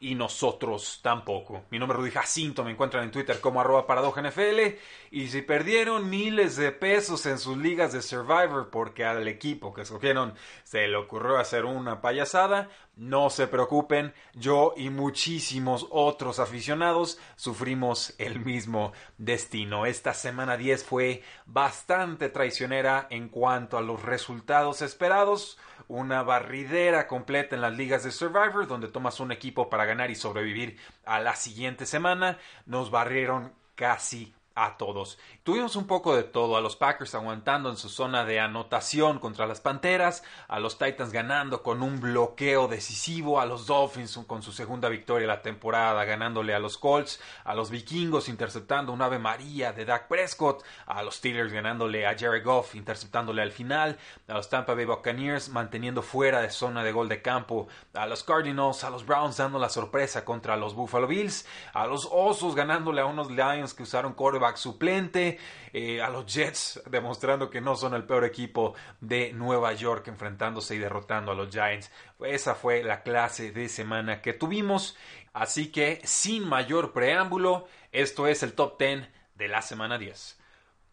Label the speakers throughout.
Speaker 1: y nosotros tampoco. Mi nombre es Rudy Jacinto, me encuentran en Twitter como arroba NFL y si perdieron miles de pesos en sus ligas de Survivor porque al equipo que escogieron se le ocurrió hacer una payasada, no se preocupen, yo y muchísimos otros aficionados sufrimos el mismo destino. Esta semana 10 fue bastante traicionera en cuanto a los resultados esperados una barridera completa en las ligas de Survivor, donde tomas un equipo para ganar y sobrevivir a la siguiente semana. Nos barrieron casi a todos. Tuvimos un poco de todo, a los Packers aguantando en su zona de anotación contra las Panteras, a los Titans ganando con un bloqueo decisivo, a los Dolphins con su segunda victoria de la temporada ganándole a los Colts, a los Vikingos interceptando un Ave María de Dak Prescott, a los Steelers ganándole a Jared Goff interceptándole al final, a los Tampa Bay Buccaneers manteniendo fuera de zona de gol de campo, a los Cardinals, a los Browns dando la sorpresa contra los Buffalo Bills, a los Osos ganándole a unos Lions que usaron quarterback suplente, eh, a los Jets demostrando que no son el peor equipo de Nueva York enfrentándose y derrotando a los Giants. Esa fue la clase de semana que tuvimos. Así que sin mayor preámbulo, esto es el top 10 de la semana 10.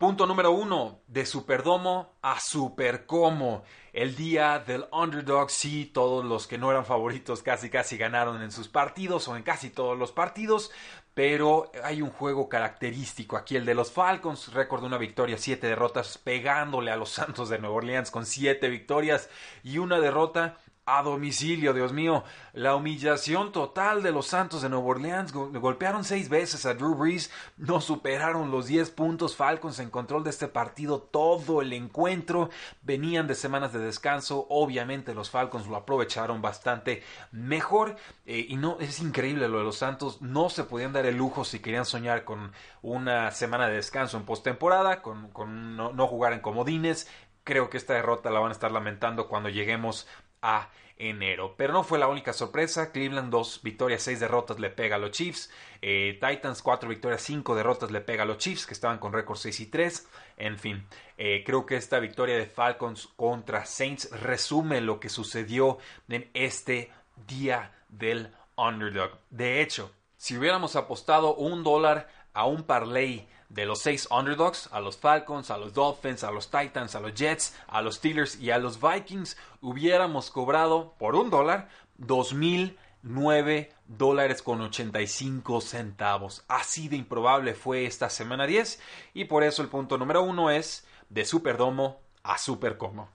Speaker 1: Punto número uno, de Superdomo a Supercomo. El día del underdog, sí, todos los que no eran favoritos casi casi ganaron en sus partidos o en casi todos los partidos pero hay un juego característico aquí, el de los Falcons, récord de una victoria, siete derrotas, pegándole a los Santos de Nueva Orleans con siete victorias y una derrota a domicilio, Dios mío. La humillación total de los Santos de Nueva Orleans. golpearon seis veces a Drew Brees. No superaron los diez puntos. Falcons en control de este partido todo el encuentro. Venían de semanas de descanso. Obviamente los Falcons lo aprovecharon bastante mejor. Eh, y no, es increíble lo de los Santos. No se podían dar el lujo si querían soñar con una semana de descanso en postemporada. Con, con no jugar en comodines. Creo que esta derrota la van a estar lamentando cuando lleguemos a enero. Pero no fue la única sorpresa. Cleveland dos victorias, seis derrotas le pega a los Chiefs. Eh, Titans cuatro victorias, cinco derrotas le pega a los Chiefs que estaban con récord 6 y 3. En fin, eh, creo que esta victoria de Falcons contra Saints resume lo que sucedió en este día del underdog. De hecho, si hubiéramos apostado un dólar a un parlay de los seis underdogs, a los Falcons, a los Dolphins, a los Titans, a los Jets, a los Steelers y a los Vikings, hubiéramos cobrado por un dólar dos mil nueve dólares con 85 centavos. Así de improbable fue esta semana 10 y por eso el punto número uno es de Superdomo a Supercomo.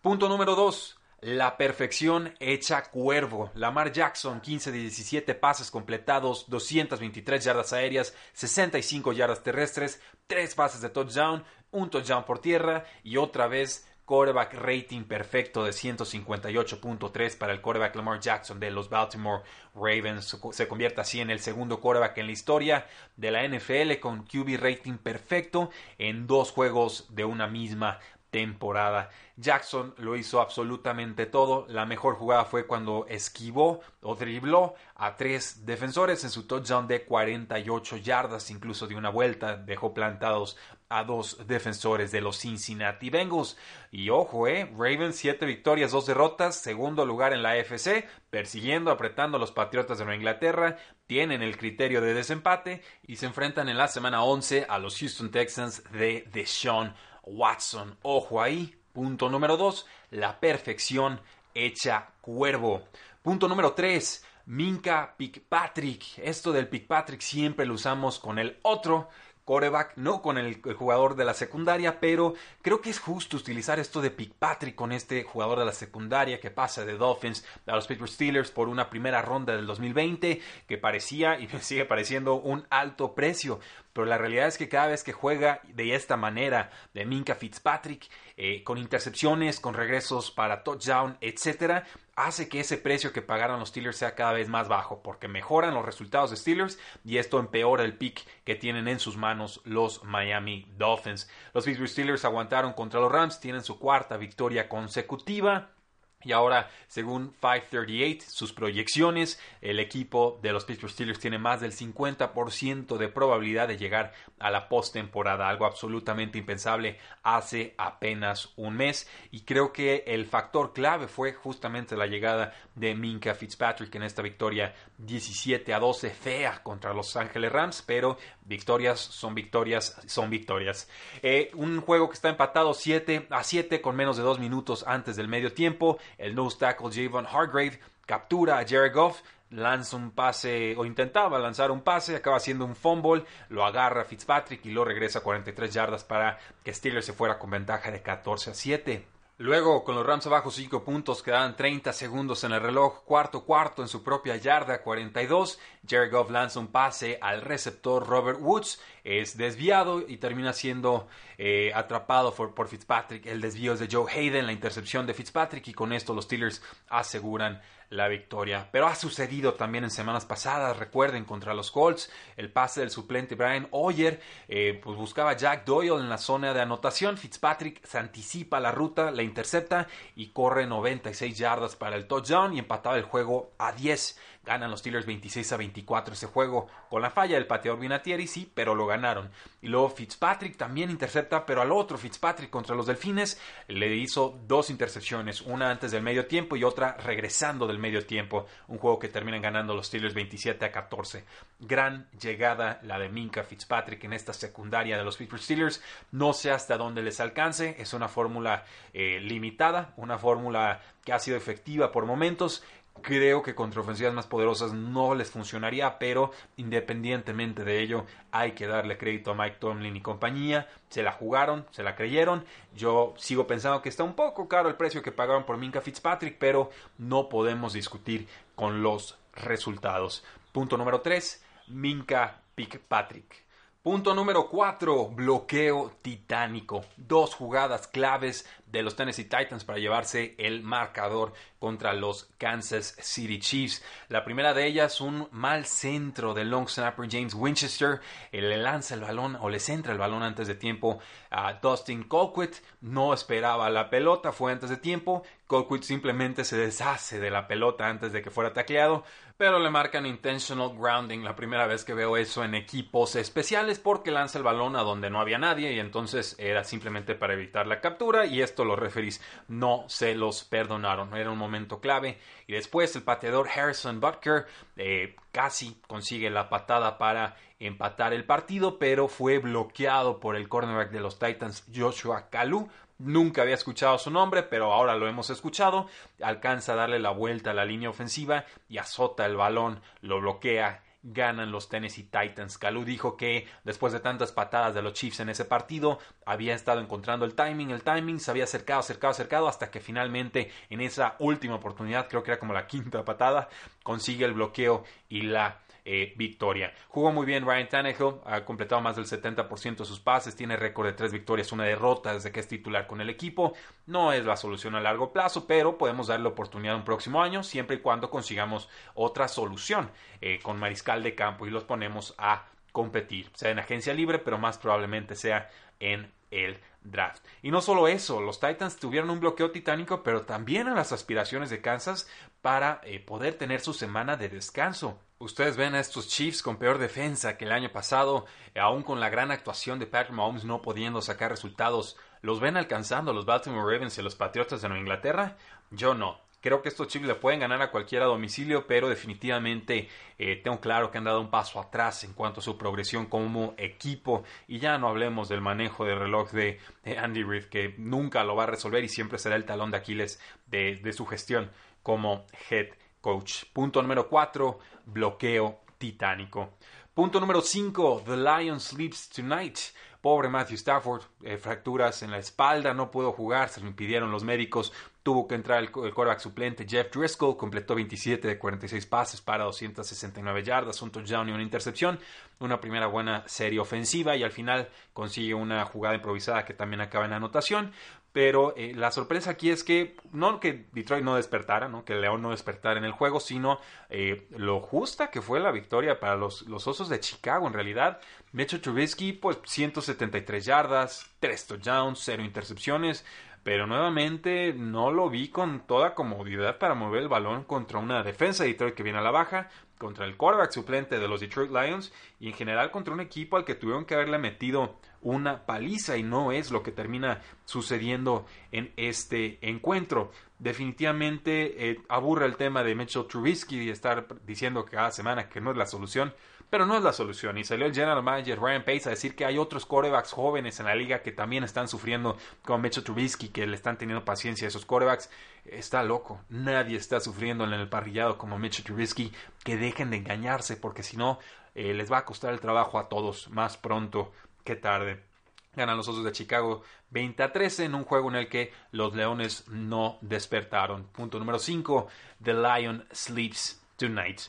Speaker 1: Punto número 2. La perfección hecha cuervo. Lamar Jackson, 15 de 17 pases completados, 223 yardas aéreas, 65 yardas terrestres, 3 pases de touchdown, un touchdown por tierra y otra vez quarterback rating perfecto de 158.3 para el quarterback Lamar Jackson de los Baltimore Ravens. Se convierte así en el segundo quarterback en la historia de la NFL con QB rating perfecto en dos juegos de una misma temporada. Jackson lo hizo absolutamente todo. La mejor jugada fue cuando esquivó o dribló a tres defensores en su touchdown de 48 yardas, incluso de una vuelta dejó plantados a dos defensores de los Cincinnati Bengals. Y ojo, eh, Ravens siete victorias, dos derrotas, segundo lugar en la AFC, persiguiendo, apretando a los Patriotas de Nueva Inglaterra, tienen el criterio de desempate y se enfrentan en la semana 11 a los Houston Texans de Deshaun Watson. Ojo ahí. Punto número 2. La perfección hecha cuervo. Punto número 3. Minka Pickpatrick. Esto del Pickpatrick siempre lo usamos con el otro coreback, no con el, jugador de la secundaria, pero creo que es justo utilizar esto de Patrick con este jugador de la secundaria que pasa de Dolphins a los Pittsburgh Steelers por una primera ronda del 2020 que parecía y sigue pareciendo un alto precio pero la realidad es que cada vez que juega de esta manera, de Minka Fitzpatrick, eh, con intercepciones, con regresos para touchdown, etcétera, hace que ese precio que pagaron los Steelers sea cada vez más bajo, porque mejoran los resultados de Steelers y esto empeora el pick que tienen en sus manos los Miami Dolphins. Los Pittsburgh Steelers aguantaron contra los Rams, tienen su cuarta victoria consecutiva. Y ahora, según 538, sus proyecciones, el equipo de los Pittsburgh Steelers tiene más del 50% de probabilidad de llegar a la postemporada, algo absolutamente impensable hace apenas un mes. Y creo que el factor clave fue justamente la llegada de Minka Fitzpatrick en esta victoria 17 a 12 fea contra Los Ángeles Rams, pero victorias son victorias, son victorias. Eh, un juego que está empatado 7 a 7 con menos de dos minutos antes del medio tiempo. El nose tackle Javon Hargrave captura a Jared Goff, lanza un pase o intentaba lanzar un pase, acaba haciendo un fumble, lo agarra Fitzpatrick y lo regresa a 43 yardas para que Steelers se fuera con ventaja de 14 a 7. Luego, con los Rams abajo 5 puntos, quedaban 30 segundos en el reloj, cuarto cuarto en su propia yarda 42. Jared Goff lanza un pase al receptor Robert Woods, es desviado y termina siendo eh, atrapado por, Fitzpatrick. El desvío es de Joe Hayden, la intercepción de Fitzpatrick y con esto los Steelers aseguran la victoria. Pero ha sucedido también en semanas pasadas, recuerden, contra los Colts, el pase del suplente Brian Hoyer, eh, pues buscaba Jack Doyle en la zona de anotación, Fitzpatrick se anticipa la ruta, la intercepta y corre 96 yardas para el touchdown y empataba el juego a 10. Ganan los Steelers 26 a 24 ese juego con la falla del pateador Vinatieri, sí, pero lo ganaron. Y luego Fitzpatrick también intercepta, pero al otro Fitzpatrick contra los Delfines le hizo dos intercepciones, una antes del medio tiempo y otra regresando del medio tiempo. Un juego que terminan ganando los Steelers 27 a 14. Gran llegada la de Minka Fitzpatrick en esta secundaria de los Pittsburgh Steelers. No sé hasta dónde les alcance, es una fórmula eh, limitada, una fórmula que ha sido efectiva por momentos Creo que contra ofensivas más poderosas no les funcionaría, pero independientemente de ello, hay que darle crédito a Mike Tomlin y compañía. Se la jugaron, se la creyeron. Yo sigo pensando que está un poco caro el precio que pagaron por Minka Fitzpatrick, pero no podemos discutir con los resultados. Punto número 3, Minka Fitzpatrick. Punto número 4, bloqueo titánico. Dos jugadas claves de los Tennessee Titans para llevarse el marcador contra los Kansas City Chiefs. La primera de ellas, un mal centro del long snapper James Winchester. le lanza el balón o le centra el balón antes de tiempo a Dustin Colquitt. No esperaba la pelota, fue antes de tiempo. Colquitt simplemente se deshace de la pelota antes de que fuera tacleado pero le marcan intentional grounding la primera vez que veo eso en equipos especiales porque lanza el balón a donde no había nadie y entonces era simplemente para evitar la captura y esto los referees no se los perdonaron, era un momento clave y después el pateador Harrison Butker eh, casi consigue la patada para empatar el partido pero fue bloqueado por el cornerback de los Titans Joshua Kalu Nunca había escuchado su nombre, pero ahora lo hemos escuchado. Alcanza a darle la vuelta a la línea ofensiva y azota el balón, lo bloquea. Ganan los Tennessee Titans. Calú dijo que después de tantas patadas de los Chiefs en ese partido, había estado encontrando el timing, el timing, se había acercado, acercado, acercado, hasta que finalmente en esa última oportunidad, creo que era como la quinta patada, consigue el bloqueo y la eh, victoria. Jugó muy bien Ryan Tannehill, ha completado más del 70% de sus pases, tiene récord de tres victorias, una derrota desde que es titular con el equipo. No es la solución a largo plazo, pero podemos darle oportunidad un próximo año, siempre y cuando consigamos otra solución eh, con mariscal de campo y los ponemos a competir, sea en agencia libre, pero más probablemente sea en el draft. Y no solo eso, los Titans tuvieron un bloqueo titánico, pero también en las aspiraciones de Kansas para eh, poder tener su semana de descanso. Ustedes ven a estos Chiefs con peor defensa que el año pasado, aún con la gran actuación de Patrick Mahomes no pudiendo sacar resultados. ¿Los ven alcanzando los Baltimore Ravens y los Patriotas de Nueva Inglaterra? Yo no. Creo que estos Chiefs le pueden ganar a cualquiera a domicilio, pero definitivamente eh, tengo claro que han dado un paso atrás en cuanto a su progresión como equipo. Y ya no hablemos del manejo de reloj de, Andy Reid, que nunca lo va a resolver y siempre será el talón de Aquiles de, de su gestión como head coach. Punto número 4, bloqueo titánico. Punto número 5, The Lion Sleeps Tonight. Pobre Matthew Stafford, eh, fracturas en la espalda, no pudo jugar, se lo impidieron los médicos, tuvo que entrar el, el quarterback suplente Jeff Driscoll, completó 27 de 46 pases para 269 yardas, un touchdown y una intercepción, una primera buena serie ofensiva y al final consigue una jugada improvisada que también acaba en anotación. Pero eh, la sorpresa aquí es que no que Detroit no despertara, ¿no? que León no despertara en el juego, sino eh, lo justa que fue la victoria para los, los Osos de Chicago. En realidad, Mitchell Trubisky, pues 173 yardas, 3 touchdowns, 0 intercepciones pero nuevamente no lo vi con toda comodidad para mover el balón contra una defensa de Detroit que viene a la baja, contra el quarterback suplente de los Detroit Lions y en general contra un equipo al que tuvieron que haberle metido una paliza y no es lo que termina sucediendo en este encuentro. Definitivamente eh, aburre el tema de Mitchell Trubisky y estar diciendo cada semana que no es la solución pero no es la solución. Y salió el general manager Ryan Pace a decir que hay otros corebacks jóvenes en la liga que también están sufriendo con Mitchell Trubisky, que le están teniendo paciencia a esos corebacks. Está loco. Nadie está sufriendo en el parrillado como Mitchell Trubisky. Que dejen de engañarse, porque si no, eh, les va a costar el trabajo a todos más pronto que tarde. Ganan los Osos de Chicago 20 a 13 en un juego en el que los Leones no despertaron. Punto número 5. The Lion sleeps tonight.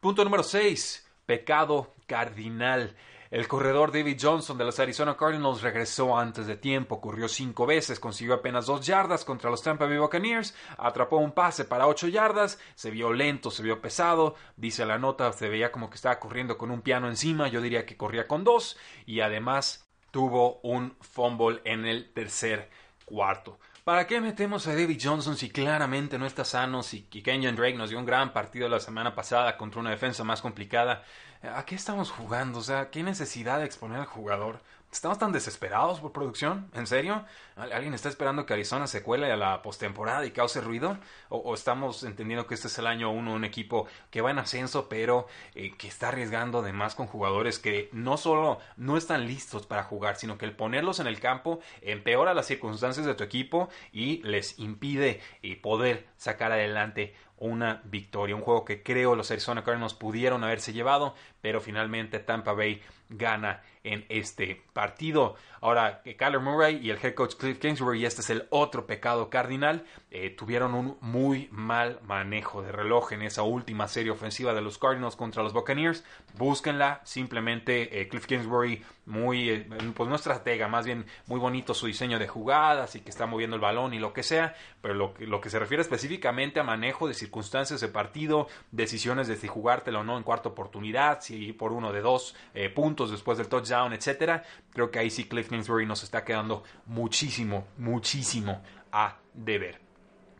Speaker 1: Punto número 6 pecado cardinal. El corredor David Johnson de los Arizona Cardinals regresó antes de tiempo, corrió cinco veces, consiguió apenas dos yardas contra los Tampa Bay Buccaneers, atrapó un pase para ocho yardas, se vio lento, se vio pesado, dice la nota, se veía como que estaba corriendo con un piano encima, yo diría que corría con dos, y además tuvo un fumble en el tercer cuarto. ¿Para qué metemos a David Johnson si claramente no está sano? Si Kenyon Drake nos dio un gran partido la semana pasada contra una defensa más complicada. ¿A qué estamos jugando? O sea, ¿qué necesidad de exponer al jugador? ¿Estamos tan desesperados por producción? ¿En serio? ¿Alguien está esperando que Arizona se cuele a la postemporada y cause ruido? ¿O, estamos entendiendo que este es el año uno, un equipo que va en ascenso, pero eh, que está arriesgando además con jugadores que no solo no están listos para jugar, sino que el ponerlos en el campo empeora las circunstancias de tu equipo y les impide eh, poder sacar adelante una victoria. Un juego que creo los Arizona Cardinals pudieron haberse llevado, pero finalmente Tampa Bay gana en este partido. Ahora, Kyler Murray y el head coach Cliff Kingsbury, y este es el otro pecado cardinal, eh, tuvieron un muy mal manejo de reloj en esa última serie ofensiva de los Cardinals contra los Buccaneers. Búsquenla, simplemente eh, Cliff Kingsbury, muy, eh, pues no estratega, más bien muy bonito su diseño de jugadas y que está moviendo el balón y lo que sea, pero lo, lo que se refiere específicamente a manejo de circunstancias de partido, decisiones de si jugártelo o no en cuarta oportunidad, si por uno de dos puntos después del touchdown, etcétera, creo que ahí sí Cliff Kingsbury nos está quedando muchísimo, muchísimo a deber.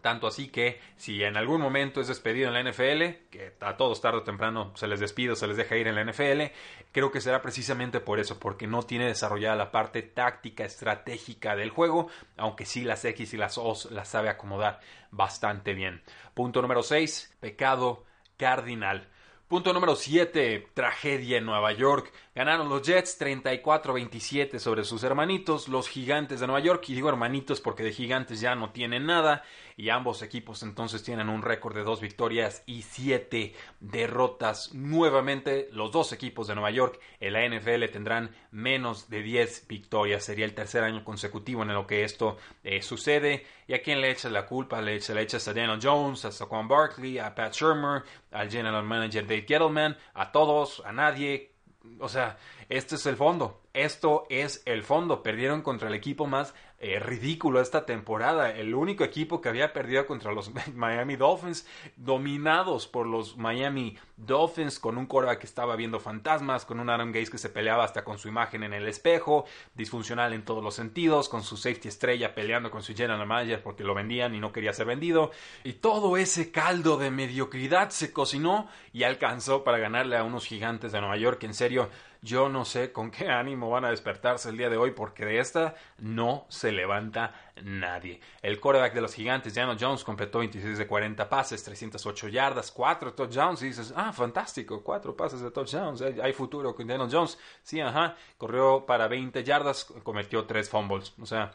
Speaker 1: Tanto así que si en algún momento es despedido en la NFL, que a todos tarde o temprano se les despide o se les deja ir en la NFL, creo que será precisamente por eso, porque no tiene desarrollada la parte táctica, estratégica del juego, aunque sí las X y las O las sabe acomodar bastante bien. Punto número 6, pecado cardinal. Punto número 7, tragedia en Nueva York. Ganaron los Jets 34-27 sobre sus hermanitos, los gigantes de Nueva York. Y digo hermanitos porque de gigantes ya no tienen nada y ambos equipos entonces tienen un récord de dos victorias y siete derrotas. Nuevamente los dos equipos de Nueva York en la NFL tendrán menos de 10 victorias. Sería el tercer año consecutivo en lo que esto eh, sucede. ¿Y a quién le echa la culpa? Le echa, le echas a Daniel Jones, a Saquon Barkley, a Pat Shermer, al general manager Dave Gettleman, a todos, a nadie. O sea, este es el fondo. Esto es el fondo. Perdieron contra el equipo más eh, ridículo esta temporada. El único equipo que había perdido contra los Miami Dolphins, dominados por los Miami Dolphins, con un Cora que estaba viendo fantasmas, con un Adam Gaze que se peleaba hasta con su imagen en el espejo, disfuncional en todos los sentidos, con su safety estrella peleando con su general manager porque lo vendían y no quería ser vendido. Y todo ese caldo de mediocridad se cocinó y alcanzó para ganarle a unos gigantes de Nueva York. En serio, yo no sé con qué ánimo van a despertarse el día de hoy porque de esta no se levanta nadie. El quarterback de los gigantes, Daniel Jones, completó 26 de 40 pases, 308 yardas, 4 touchdowns y dices, ah, fantástico, 4 pases de touchdowns, hay futuro con Daniel Jones. Sí, ajá, corrió para 20 yardas, cometió 3 fumbles. O sea,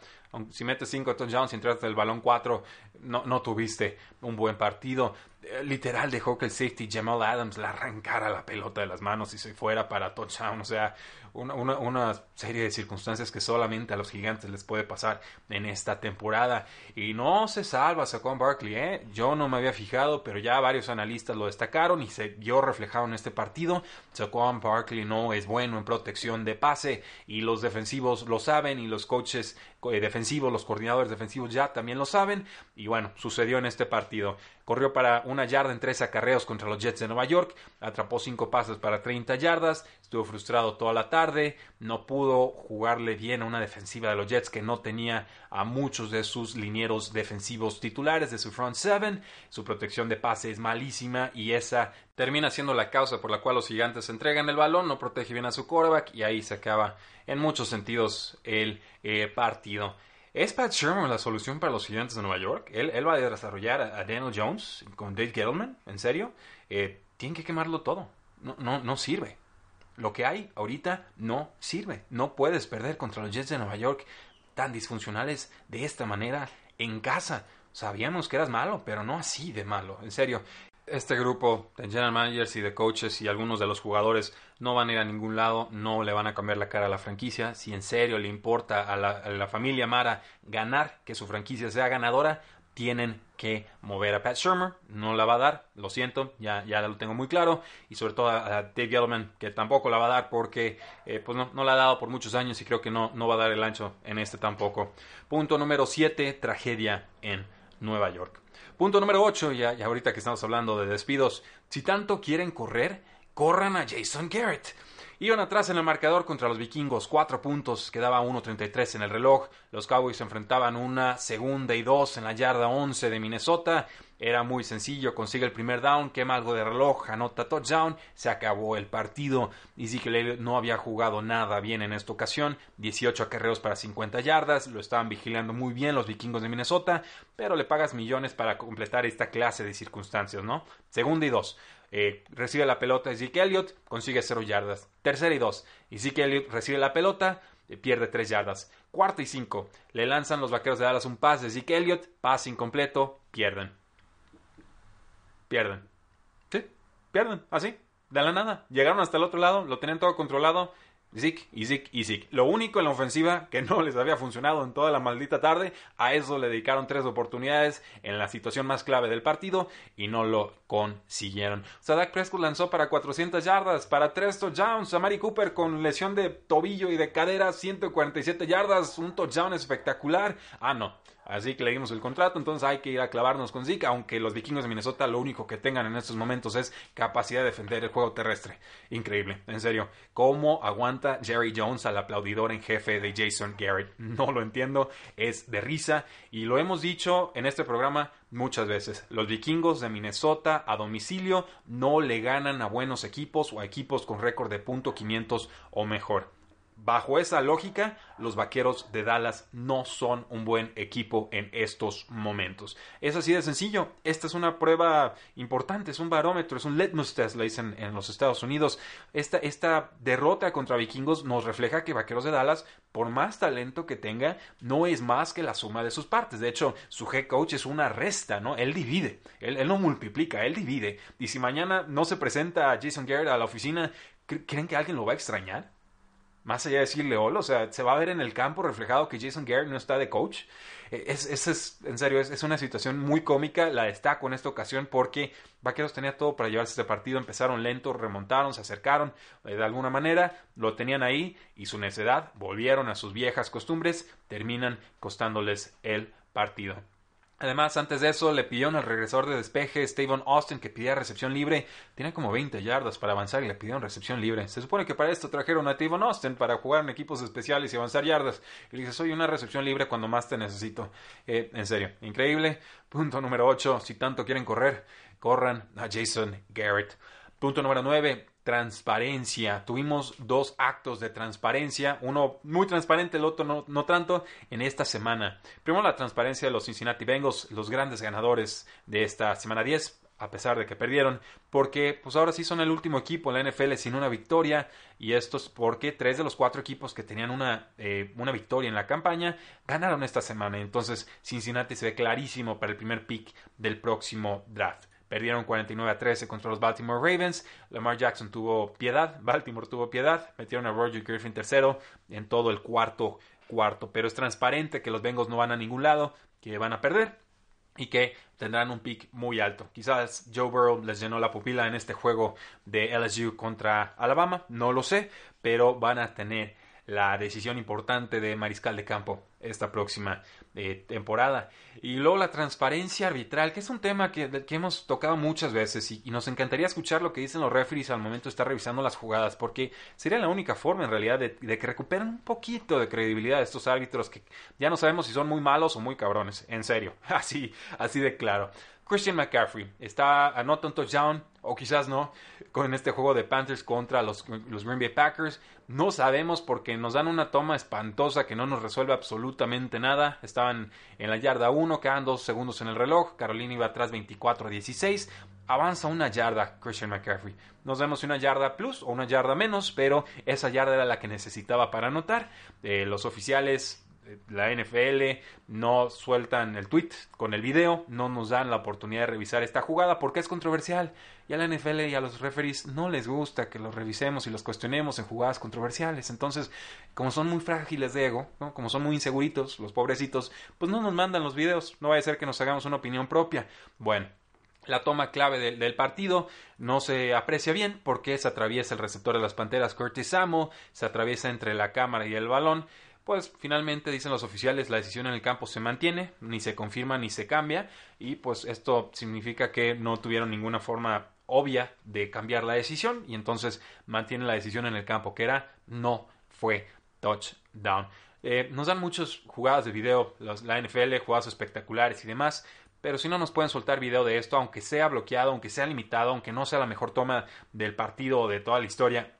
Speaker 1: Si metes 5 touchdowns y entraste el balón 4, no, no tuviste un buen partido. Eh, literal dejó que el safety Jamal Adams le arrancara la pelota de las manos y se fuera para touchdown. O sea, una, una, serie de circunstancias que solamente a los gigantes les puede pasar en esta temporada. Y no se salva Saquon Barkley, ¿eh? Yo no me había fijado, pero ya varios analistas lo destacaron y se vio reflejado en este partido. Saquon Barkley no es bueno en protección de pase y los defensivos lo saben y los coaches eh, defensivos, los coordinadores defensivos ya también lo saben. Y bueno, sucedió en este partido. Corrió para una yarda en tres acarreos contra los Jets de Nueva York, atrapó cinco pases para 30 yardas, estuvo frustrado toda la tarde, no pudo jugarle bien a una defensiva de los Jets que no tenía a muchos de sus linieros defensivos titulares de su front seven, su protección de pase es malísima y esa termina siendo la causa por la cual los gigantes entregan el balón, no protege bien a su quarterback y ahí se acaba en muchos sentidos el eh, partido. ¿Es Pat Sherman la solución para los gigantes de Nueva York? ¿Él, va a desarrollar a, Daniel Jones con Dave Gettleman? ¿En serio? Eh, tienen que quemarlo todo. No, no, no sirve. Lo que hay ahorita no sirve. No puedes perder contra los Jets de Nueva York tan disfuncionales de esta manera en casa. Sabíamos que eras malo, pero no así de malo. En serio, este grupo de general managers y de coaches y algunos de los jugadores no van a ir a ningún lado, no le van a cambiar la cara a la franquicia. Si en serio le importa a la, familia Mara ganar, que su franquicia sea ganadora, tienen que mover a Pat Shermer. No la va a dar, lo siento, ya, ya lo tengo muy claro. Y sobre todo a, Dave Gettleman, que tampoco la va a dar porque eh, pues no, no, la ha dado por muchos años y creo que no, no va a dar el ancho en este tampoco. Punto número 7, tragedia en Nueva York. Punto número 8, ya, ahorita que estamos hablando de despidos, si tanto quieren correr, corran a Jason Garrett. Iban atrás en el marcador contra los vikingos, cuatro puntos, quedaba 1.33 en el reloj. Los Cowboys se enfrentaban una segunda y dos en la yarda 11 de Minnesota. Era muy sencillo, consigue el primer down, quema algo de reloj, anota touchdown, se acabó el partido. Ezekiel no había jugado nada bien en esta ocasión, 18 acarreos para 50 yardas, lo estaban vigilando muy bien los vikingos de Minnesota, pero le pagas millones para completar esta clase de circunstancias, ¿no? Segunda y dos. Eh, recibe la pelota Ezekiel Elliott, consigue 0 yardas. Tercera y dos. Ezekiel Elliott recibe la pelota, pierde 3 yardas. Cuarta y 5. Le lanzan los vaqueros de Dallas un pase. Ezekiel Elliott, pase incompleto, pierden pierden. Sí, pierden, así, de la nada. Llegaron hasta el otro lado, lo tenían todo controlado. Zik y Zik y. Lo único en la ofensiva que no les había funcionado en toda la maldita tarde, a eso le dedicaron tres oportunidades en la situación más clave del partido y no lo consiguieron. Sadak Prescott lanzó para 400 yardas, para tres touchdowns. Amari Cooper con lesión de tobillo y de cadera, 147 yardas, un touchdown espectacular. Ah, no. Así que le dimos el contrato, entonces hay que ir a clavarnos con Zeke, aunque los vikingos de Minnesota lo único que tengan en estos momentos es capacidad de defender el juego terrestre. Increíble, en serio. ¿Cómo aguanta Jerry Jones al aplaudidor en jefe de Jason Garrett? No lo entiendo, es de risa y lo hemos dicho en este programa muchas veces. Los vikingos de Minnesota a domicilio no le ganan a buenos equipos o a equipos con récord de punto 500 o mejor. Bajo esa lógica, los Vaqueros de Dallas no son un buen equipo en estos momentos. Es así de sencillo. Esta es una prueba importante, es un barómetro, es un litmus test, le dicen en los Estados Unidos. Esta, esta derrota contra Vikingos nos refleja que Vaqueros de Dallas, por más talento que tenga, no es más que la suma de sus partes. De hecho, su head coach es una resta, ¿no? Él divide, él, él no multiplica, él divide. Y si mañana no se presenta Jason Garrett a la oficina, ¿creen que alguien lo va a extrañar? Más allá de decirle hola, o sea, se va a ver en el campo reflejado que Jason Garrett no está de coach. Eh, es, es, en serio, es, una situación muy cómica, la destaco en esta ocasión porque Vaqueros tenía todo para llevarse este partido, empezaron lento, remontaron, se acercaron eh, de alguna manera, lo tenían ahí y su necedad, volvieron a sus viejas costumbres, terminan costándoles el partido. Además, antes de eso, le pidieron al regresador de despeje, Steven Austin, que pidiera recepción libre. Tiene como 20 yardas para avanzar y le pidieron recepción libre. Se supone que para esto trajeron a Steven Austin para jugar en equipos especiales y avanzar yardas. Y le dice, soy una recepción libre cuando más te necesito. Eh, en serio, increíble. Punto número 8, si tanto quieren correr, corran a Jason Garrett. Punto número 9, transparencia. Tuvimos dos actos de transparencia, uno muy transparente, el otro no, tanto, en esta semana. Primero la transparencia de los Cincinnati Bengals, los grandes ganadores de esta semana 10. a pesar de que perdieron, porque pues ahora sí son el último equipo en la NFL sin una victoria, y esto es porque tres de los cuatro equipos que tenían una, eh, una victoria en la campaña ganaron esta semana, entonces Cincinnati se ve clarísimo para el primer pick del próximo draft. Perdieron 49 a 13 contra los Baltimore Ravens. Lamar Jackson tuvo piedad. Baltimore tuvo piedad. Metieron a Roger Griffin tercero en todo el cuarto cuarto. Pero es transparente que los Bengals no van a ningún lado, que van a perder y que tendrán un pick muy alto. Quizás Joe Burrow les llenó la pupila en este juego de LSU contra Alabama, no lo sé, pero van a tener la decisión importante de mariscal de campo esta próxima eh, temporada. Y luego la transparencia arbitral, que es un tema que, que hemos tocado muchas veces y, nos encantaría escuchar lo que dicen los referees al momento de estar revisando las jugadas, porque sería la única forma en realidad de, de que recuperen un poquito de credibilidad estos árbitros que ya no sabemos si son muy malos o muy cabrones, en serio, así, así de claro. Christian McCaffrey está anota un touchdown o quizás no con este juego de Panthers contra los, los Green Bay Packers. No sabemos porque nos dan una toma espantosa que no nos resuelve absolutamente nada. Estaban en la yarda 1, quedan dos segundos en el reloj. Carolina iba atrás 24 a 16. Avanza una yarda Christian McCaffrey. Nos vemos una yarda plus o una yarda menos, pero esa yarda era la que necesitaba para anotar. Eh, los oficiales la NFL no sueltan el tweet con el video, no nos dan la oportunidad de revisar esta jugada porque es controversial. Y a la NFL y a los referees no les gusta que los revisemos y los cuestionemos en jugadas controversiales. Entonces, como son muy frágiles de ego, como son muy inseguritos, los pobrecitos, pues no nos mandan los videos. No vaya a ser que nos hagamos una opinión propia. Bueno, la toma clave del partido no se aprecia bien porque se atraviesa el receptor de las Panteras Curtis Samo, se atraviesa entre la cámara y el balón pues finalmente dicen los oficiales la decisión en el campo se mantiene, ni se confirma ni se cambia y pues esto significa que no tuvieron ninguna forma obvia de cambiar la decisión y entonces mantienen la decisión en el campo que era no fue touchdown. Eh, nos dan muchas jugadas de video, la NFL, jugadas espectaculares y demás, pero si no nos pueden soltar video de esto, aunque sea bloqueado, aunque sea limitado, aunque no sea la mejor toma del partido o de toda la historia,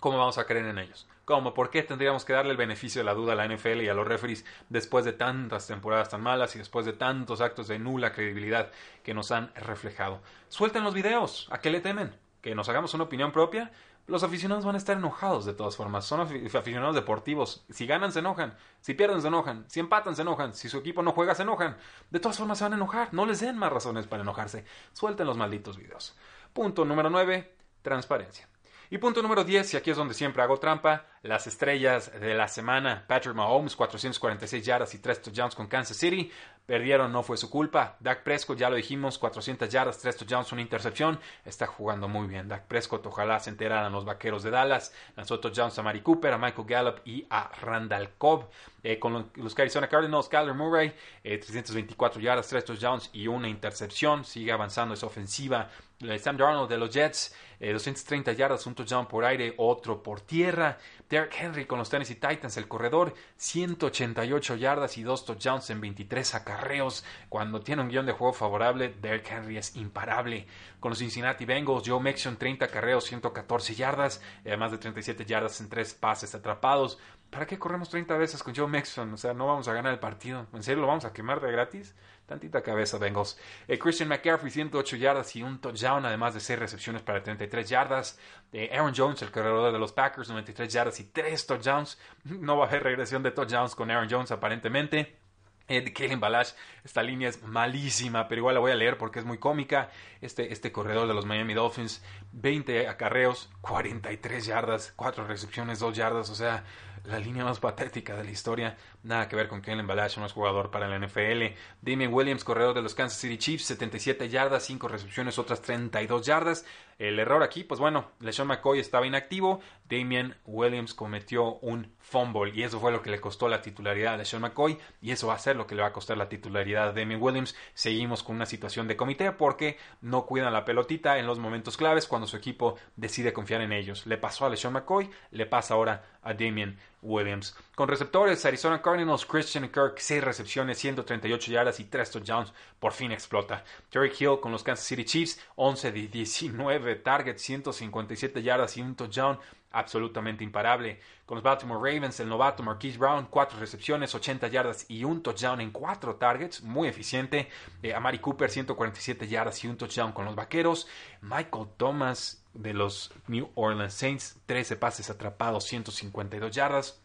Speaker 1: ¿cómo vamos a creer en ellos? ¿Cómo? ¿Por qué tendríamos que darle el beneficio de la duda a la NFL y a los referees después de tantas temporadas tan malas y después de tantos actos de nula credibilidad que nos han reflejado? Suelten los videos. ¿A qué le temen? ¿Que nos hagamos una opinión propia? Los aficionados van a estar enojados de todas formas. Son aficionados deportivos. Si ganan, se enojan. Si pierden, se enojan. Si empatan, se enojan. Si su equipo no juega, se enojan. De todas formas, se van a enojar. No les den más razones para enojarse. Suelten los malditos videos. Punto número 9. Transparencia. Y punto número 10, y aquí es donde siempre hago trampa, las estrellas de la semana. Patrick Mahomes, 446 yardas y 3 touchdowns con Kansas City. Perdieron, no fue su culpa. Dak Prescott, ya lo dijimos, 400 yardas, 3 touchdowns, una intercepción. Está jugando muy bien. Dak Prescott, ojalá se enteraran los vaqueros de Dallas. Lanzó touchdowns a Mari Cooper, a Michael Gallup y a Randall Cobb. Eh, con los Arizona Cardinals, Kyler Murray, 324 eh, yardas, 3 touchdowns y una intercepción. Sigue avanzando esa ofensiva. Sam Darnold de los Jets, 230 eh, yardas, un touchdown por aire, otro por tierra. Derek Henry con los Tennessee Titans, el corredor, 188 yardas y dos touchdowns en 23 acarreos. Cuando tiene un guion de juego favorable, Derek Henry es imparable. Con los Cincinnati Bengals, Joe Mixon, 30 acarreos, 114 yardas, además de 37 yardas en tres pases atrapados. ¿Para qué corremos 30 veces con Joe Mixon? O sea, no vamos a ganar el partido. ¿En serio lo vamos a quemar de gratis? Tantita cabeza, Bengals. Eh, Christian McCaffrey, 108 yardas y un touchdown, además de 6 recepciones para 33 yardas. Eh, Aaron Jones, el corredor de los Packers, 93 yardas y 3 touchdowns. No va a haber regresión de touchdowns con Aaron Jones, aparentemente. Ed Kellen Balash, esta línea es malísima, pero igual la voy a leer porque es muy cómica. Este, este corredor de los Miami Dolphins, 20 acarreos, 43 yardas, 4 recepciones, 2 yardas, o sea, la línea más patética de la historia. Nada que ver con Kellen Balash, no es jugador para la NFL. Damien Williams, corredor de los Kansas City Chiefs, 77 yardas, 5 recepciones, otras 32 yardas. El error aquí, pues bueno, LeSean McCoy estaba inactivo. Damien Williams cometió un fumble y eso fue lo que le costó la titularidad a LeSean McCoy y eso va a ser lo que le va a costar la titularidad a Damien Williams. Seguimos con una situación de comité porque no cuidan la pelotita en los momentos claves cuando su equipo decide confiar en ellos. Le pasó a LeSean McCoy, le pasa ahora a Damian Williams. Con receptores, Arizona Cardinals, Christian Kirk, 6 recepciones, 138 yardas y 3 touchdowns, por fin explota. Terry Hill con los Kansas City Chiefs, 11 de 19 targets, 157 yardas y un touchdown, absolutamente imparable. Con los Baltimore Ravens, el novato Marquise Brown, 4 recepciones, 80 yardas y un touchdown en 4 targets, muy eficiente. Eh, Amari Cooper, 147 yardas y un touchdown con los Vaqueros. Michael Thomas de los New Orleans Saints, 13 pases atrapados, 152 yardas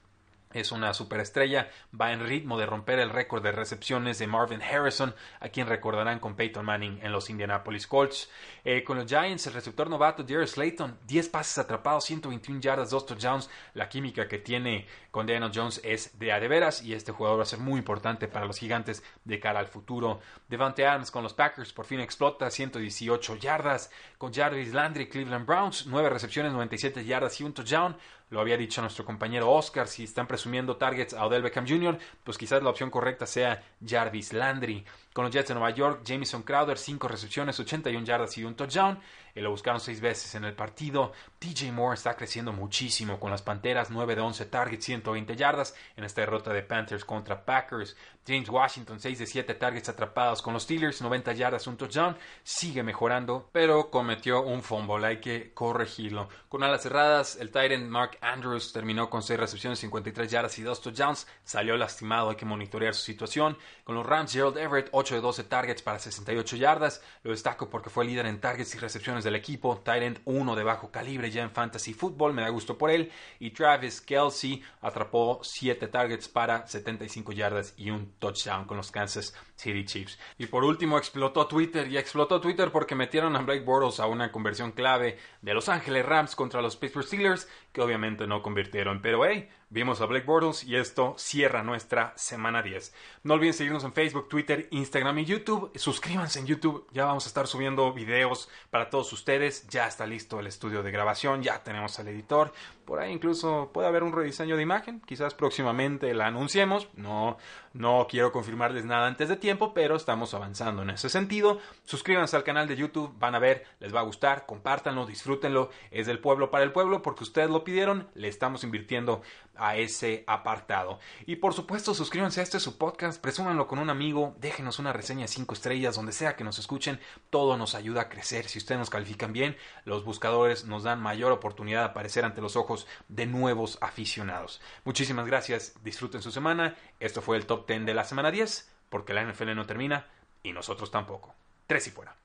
Speaker 1: es una superestrella, va en ritmo de romper el récord de recepciones de Marvin Harrison, a quien recordarán con Peyton Manning en los Indianapolis Colts. Eh, con los Giants, el receptor novato Darius Slayton, 10 pases atrapados, 121 yardas, 2 touchdowns. La química que tiene con Daniel Jones es de a de veras y este jugador va a ser muy importante para los gigantes de cara al futuro. Devante Adams con los Packers por fin explota, 118 yardas. Con Jarvis Landry, Cleveland Browns, 9 recepciones, 97 yardas y un touchdown. Lo había dicho nuestro compañero Oscar, si están presumiendo targets a Odell Beckham Jr., pues quizás la opción correcta sea Jarvis Landry. Con los Jets de Nueva York, Jamison Crowder, 5 recepciones, 81 yardas y un touchdown. Y lo buscaron 6 veces en el partido. DJ Moore está creciendo muchísimo con las Panteras, 9 de 11 targets, 120 yardas en esta derrota de Panthers contra Packers. James Washington, 6 de 7 targets atrapados con los Steelers, 90 yardas, un touchdown. Sigue mejorando, pero cometió un fumble, hay que corregirlo. Con alas cerradas, el Tyrant Mark Andrews terminó con 6 recepciones, 53 yardas y 2 touchdowns. Salió lastimado, hay que monitorear su situación. Con los Rams, Gerald Everett, 8 de 12 targets para 68 yardas. Lo destaco porque fue líder en targets y recepciones del equipo. Tyrant 1 de bajo calibre ya en Fantasy Football, me da gusto por él. Y Travis Kelsey atrapó 7 targets para 75 yardas y un touchdown con los Kansas City Chiefs. Y por último explotó Twitter y explotó Twitter porque metieron a Blake Bortles a una conversión clave de Los Ángeles Rams contra los Pittsburgh Steelers que obviamente no convirtieron. Pero hey, vimos a Blake Bortles y esto cierra nuestra semana 10. No olviden seguirnos en Facebook, Twitter, Instagram y YouTube. Suscríbanse en YouTube, ya vamos a estar subiendo videos para todos ustedes. Ya está listo el estudio de grabación, ya tenemos al editor. Por ahí incluso puede haber un rediseño de imagen, quizás próximamente la anunciemos. No, no quiero confirmarles nada antes de tiempo, pero estamos avanzando en ese sentido. Suscríbanse al canal de YouTube, van a ver, les va a gustar, compártanlo, disfrútenlo. Es del pueblo para el pueblo porque ustedes lo pidieron, le estamos invirtiendo a ese apartado. Y por supuesto, suscríbanse a este su podcast, presúmanlo con un amigo, déjenos una reseña de 5 estrellas donde sea que nos escuchen, todo nos ayuda a crecer. Si ustedes nos califican bien, los buscadores nos dan mayor oportunidad de aparecer ante los ojos de nuevos aficionados. Muchísimas gracias, disfruten su semana. Esto fue el top 10 de la semana 10, porque la NFL no termina y nosotros tampoco. Tres y fuera.